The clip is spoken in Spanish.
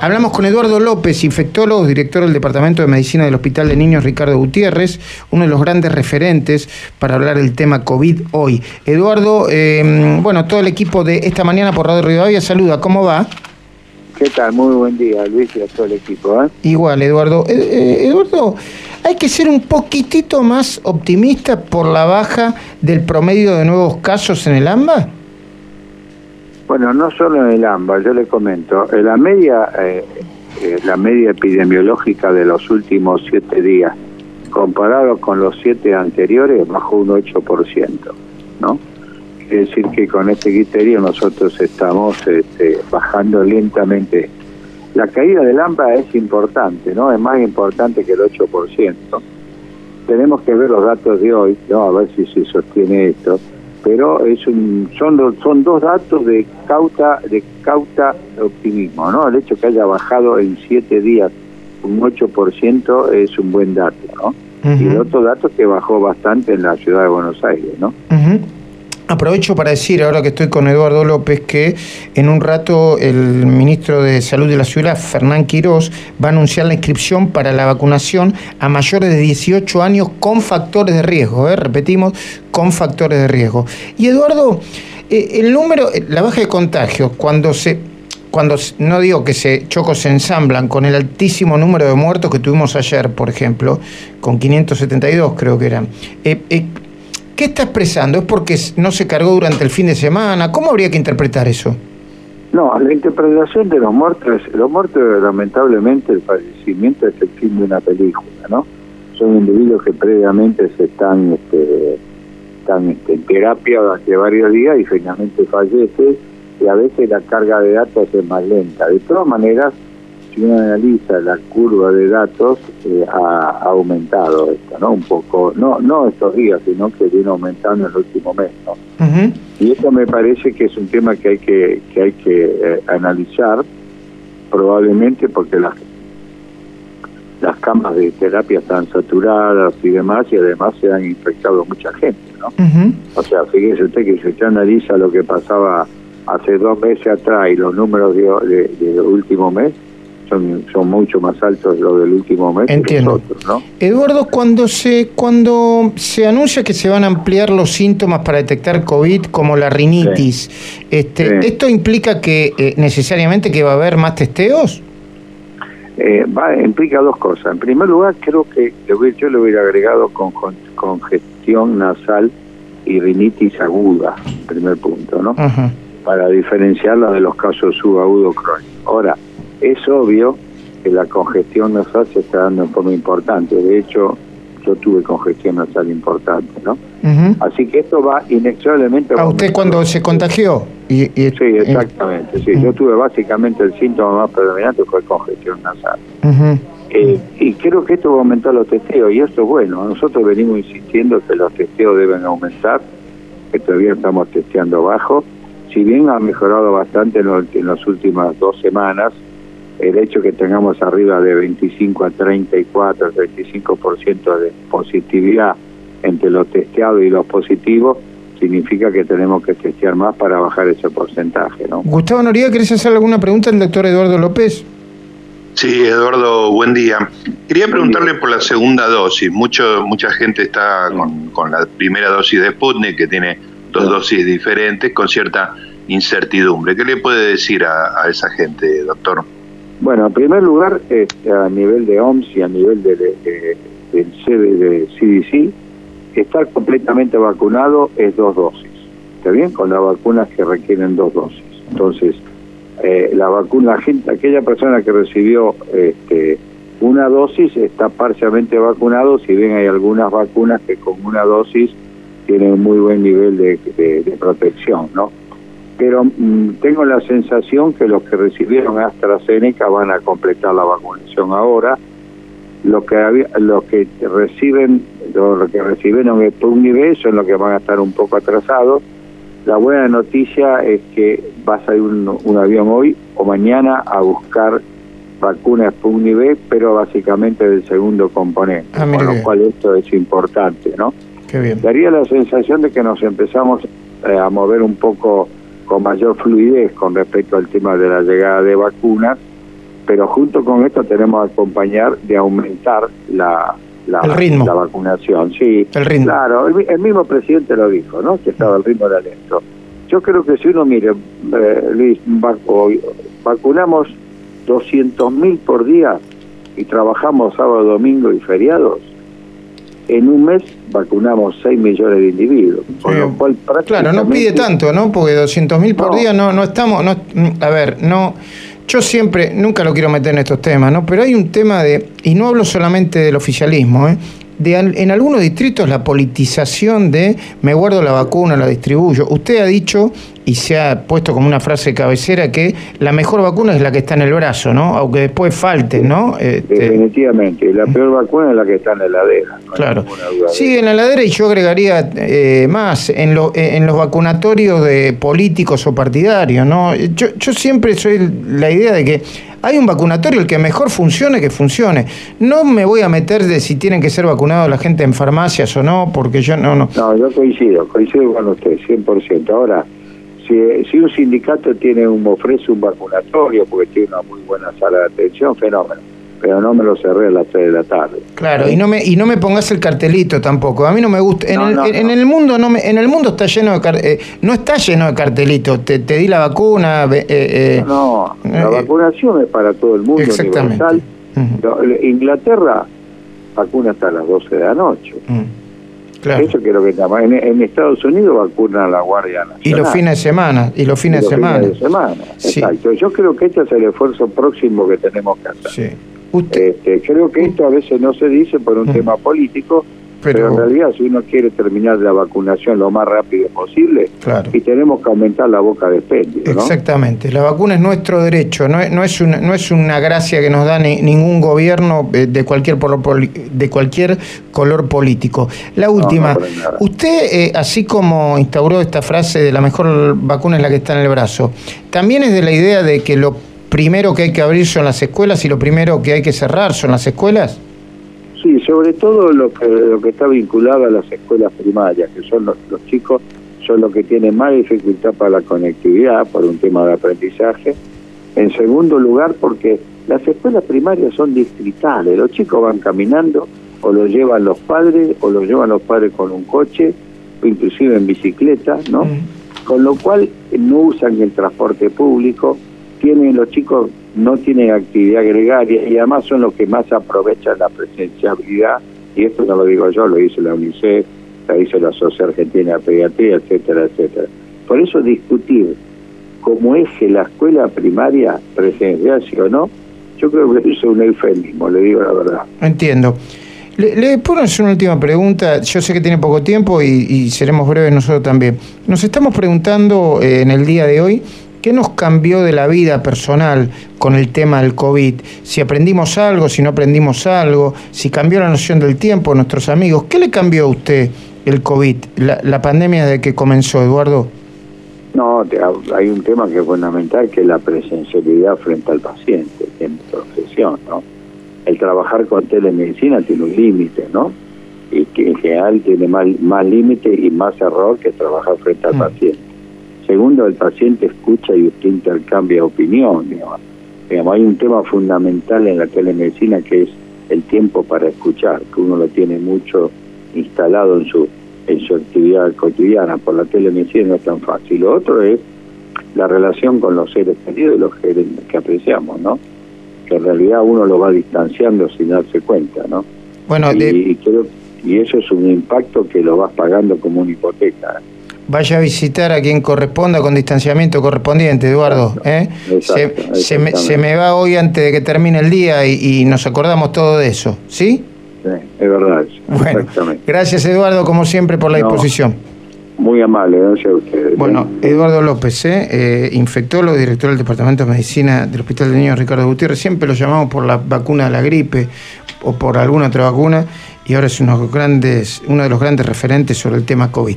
Hablamos con Eduardo López, infectólogo, director del Departamento de Medicina del Hospital de Niños Ricardo Gutiérrez, uno de los grandes referentes para hablar del tema COVID hoy. Eduardo, eh, bueno, todo el equipo de esta mañana por Radio Rivadavia saluda, ¿cómo va? ¿Qué tal? Muy buen día, Luis, y a todo el equipo. ¿eh? Igual, Eduardo. Eh, eh, Eduardo, hay que ser un poquitito más optimista por la baja del promedio de nuevos casos en el AMBA. Bueno, no solo en el AMBA, yo le comento, en la media, eh, eh, la media epidemiológica de los últimos siete días, comparado con los siete anteriores, bajó un 8%, ¿no? Quiere decir que con este criterio nosotros estamos este, bajando lentamente. La caída del AMBA es importante, ¿no? Es más importante que el 8%. Tenemos que ver los datos de hoy, ¿no? A ver si se sostiene esto pero es un, son son dos datos de cauta de cauta optimismo, ¿no? El hecho que haya bajado en siete días un 8% es un buen dato, ¿no? Y el otro dato es que bajó bastante en la ciudad de Buenos Aires, ¿no? Aprovecho para decir, ahora que estoy con Eduardo López, que en un rato el ministro de Salud de la ciudad, Fernán Quirós, va a anunciar la inscripción para la vacunación a mayores de 18 años con factores de riesgo, ¿eh? repetimos, con factores de riesgo. Y Eduardo, eh, el número, eh, la baja de contagios, cuando se cuando no digo que se chocos se ensamblan con el altísimo número de muertos que tuvimos ayer, por ejemplo, con 572 creo que eran, eh, ¿Qué está expresando? ¿Es porque no se cargó durante el fin de semana? ¿Cómo habría que interpretar eso? No, la interpretación de los muertos, los muertos lamentablemente el fallecimiento es el fin de una película, ¿no? Son individuos que previamente se están, este, están este, en terapia durante varios días y finalmente fallecen y a veces la carga de datos es más lenta. De todas maneras, si uno analiza la curva de datos, eh, ha, aumentado esto, ¿no? Un poco, no no estos días, sino que viene aumentando en el último mes, ¿no? Y esto me parece que es un tema que hay que, que, hay que eh, analizar, probablemente porque las las camas de terapia están saturadas y demás, y además se han infectado mucha gente, ¿no? O sea, fíjese usted que si usted analiza lo que pasaba hace dos meses atrás y los números de, de último mes, son, son mucho más altos los del último mes Entiendo. ¿no? Eduardo, cuando se cuando se anuncia que se van a ampliar los síntomas para detectar COVID como la rinitis, este, ¿esto implica que eh, necesariamente que va a haber más testeos? Eh, va, implica dos cosas. En primer lugar, creo que yo le hubiera agregado con, congestión nasal y rinitis aguda, primer punto, ¿no? Para diferenciarla de los casos subagudo crónicos. Ahora, es obvio que la congestión nasal se está dando en forma importante. De hecho, yo tuve congestión nasal importante, ¿no? Así que esto va inexorablemente... ¿A usted cuando se contagió? Y, sí, exactamente, sí. Yo tuve básicamente el síntoma más predominante fue congestión nasal. Eh, y creo que esto va a aumentar los testeos, y esto es bueno. Nosotros venimos insistiendo que los testeos deben aumentar, que todavía estamos testeando bajo. Si bien ha mejorado bastante en, en las últimas dos semanas, el hecho que tengamos arriba de 25 a 34, 35% de positividad entre los testeados y los positivos, significa que tenemos que testear más para bajar ese porcentaje. ¿no? Gustavo Noriega, ¿querés hacer alguna pregunta al doctor Eduardo López? Sí, Eduardo, buen día. Quería preguntarle por la segunda dosis. Mucho, mucha gente está con, la primera dosis de Sputnik, que tiene dos dosis diferentes, con cierta incertidumbre. ¿Qué le puede decir a esa gente, doctor? Bueno, en primer lugar, este, a nivel de OMS y a nivel de, del CDC, estar completamente vacunado es dos dosis. ¿Está bien? Con las vacunas que requieren dos dosis. Entonces, eh, la vacuna, la gente, aquella persona que recibió este, una dosis está parcialmente vacunado, si bien hay algunas vacunas que con una dosis tienen muy buen nivel de, de protección, ¿no? Pero mm, tengo la sensación que los que recibieron AstraZeneca van a completar la vacunación ahora. Los que había, los que reciben los que recibieron Sputnik son los que van a estar un poco atrasados. La buena noticia es que va a salir un, avión hoy o mañana a buscar vacuna Sputnik V, pero básicamente del segundo componente, ah, con lo cual esto es importante, ¿no? Daría la sensación de que nos empezamos eh, a mover un poco con mayor fluidez con respecto al tema de la llegada de vacunas pero junto con esto tenemos que acompañar de aumentar la, la, El ritmo. la vacunación. Sí, El ritmo. Claro, el, el mismo presidente lo dijo, ¿no? Que estaba el ritmo era lento. Yo creo que si uno mire, eh, Luis, vac- hoy vacunamos 200 mil por día y trabajamos sábado, domingo y feriados, en un mes vacunamos 6 millones de individuos. Con Sí. lo cual Claro, no pide prácticamente- tanto, ¿no? Porque 200 mil por No. día no, no estamos, no, a ver, no, yo siempre, nunca lo quiero meter en estos temas, ¿no? Pero hay un tema de, y no hablo solamente del oficialismo, ¿eh? De en algunos distritos la politización de me guardo la vacuna, la distribuyo. Usted ha dicho y se ha puesto como una frase cabecera que la mejor vacuna es la que está en el brazo, ¿no? Aunque después falte, ¿no? Este, Definitivamente. La peor vacuna es la que está en la heladera. no Claro. Sí, en la heladera y yo agregaría eh, más, en, lo- en los vacunatorios de políticos o partidarios, ¿no? Yo, yo siempre soy la idea de que hay un vacunatorio, el que mejor funcione, que funcione. No me voy a meter de si tienen que ser vacunados la gente en farmacias o no, porque yo no, no. No, yo coincido, coincido con usted, 100%. Ahora, si, si un sindicato tiene un ofrece un vacunatorio porque tiene una muy buena sala de atención, fenómeno. Pero no me lo cerré a las 3 de la tarde. Claro, y no me y no me pongas el cartelito tampoco. A mí no me gusta. En, No, el, no, en- no. el mundo no me, en el mundo está lleno de eh, no está lleno de cartelitos. Te, te di la vacuna. eh, eh, No, la eh, vacunación es para todo el mundo, Exactamente. universal. Inglaterra vacuna hasta las 12 de la noche. mm, claro. Eso que es lo que llama. En, en Estados Unidos vacunan a la Guardia Nacional. Y los fines de semana, y los fines Y de semana. fines de semana. Sí. Exacto. Yo creo que este es el esfuerzo próximo que tenemos que hacer. Sí. Este, creo que esto a veces no se dice por un tema político, pero, pero, en realidad si uno quiere terminar la vacunación lo más rápido posible, claro. y tenemos que aumentar la boca de expendio, ¿no? Exactamente, la vacuna es nuestro derecho, no es, no es, una, no es una gracia que nos da ni- ningún gobierno eh, de cualquier, de cualquier color político. La última, no, usted, eh, así como instauró esta frase de la mejor vacuna es la que está en el brazo, también es de la idea de que lo primero que hay que abrir son las escuelas y lo primero que hay que cerrar son las escuelas. Sí, sobre todo lo que, lo que está vinculado a las escuelas primarias, que son los, los chicos, son los que tienen más dificultad para la conectividad, por un tema de aprendizaje. En segundo lugar, porque las escuelas primarias son distritales, los chicos van caminando, o los llevan los padres, o los llevan los padres con un coche, o inclusive en bicicleta, ¿no? Mm. con lo cual no usan el transporte público, tienen los chicos no tienen actividad gregaria y además son los que más aprovechan la presenciabilidad y esto no lo digo yo, lo dice la UNICEF, lo dice la Sociedad Argentina de Pediatría, etcétera, etcétera. Por eso discutir como eje la escuela primaria presencial, sí o no, yo creo que eso es un eufemismo, le digo la verdad. Entiendo. Le, le puedo una última pregunta. Yo sé que tiene poco tiempo y, y seremos breves nosotros también. Nos estamos preguntando eh, en el día de hoy qué nos cambió de la vida personal con el tema del COVID. Si aprendimos algo, si no aprendimos algo, si cambió la noción del tiempo, nuestros amigos. ¿Qué le cambió a usted el COVID, la, la pandemia desde que comenzó, Eduardo? No, hay un tema que es fundamental, que es la presencialidad frente al paciente, en mi profesión, ¿no? El trabajar con telemedicina tiene un límite, ¿no? Y que en general tiene más, más límite y más error que trabajar frente al Mm. paciente. El paciente escucha y usted intercambia opinión, digamos. Digamos, Hay un tema fundamental en la telemedicina que es el tiempo para escuchar, que uno lo tiene mucho instalado en su en su actividad cotidiana. Por la telemedicina no es tan fácil. Lo otro es la relación con los seres queridos y los que apreciamos, ¿no? Que en realidad uno lo va distanciando sin darse cuenta, ¿no? Bueno, y, de- y creo y eso es un impacto que lo vas pagando como una hipoteca. Vaya a visitar a quien corresponda con distanciamiento correspondiente, Eduardo. ¿eh? Exacto, se, se me, exactamente. se me va hoy antes de que termine el día y, y nos acordamos todo de eso, ¿sí? Sí, es verdad. Bueno, Exactamente. gracias Eduardo, como siempre, por la No. disposición. Muy amable, gracias a ustedes. ¿eh? Bueno, Eduardo López, ¿eh? Eh, infectólogo, director del Departamento de Medicina del Hospital de Niños Ricardo Gutiérrez. Siempre lo llamamos por la vacuna de la gripe o por alguna otra vacuna y ahora es uno, de los grandes, uno de los grandes referentes sobre el tema COVID.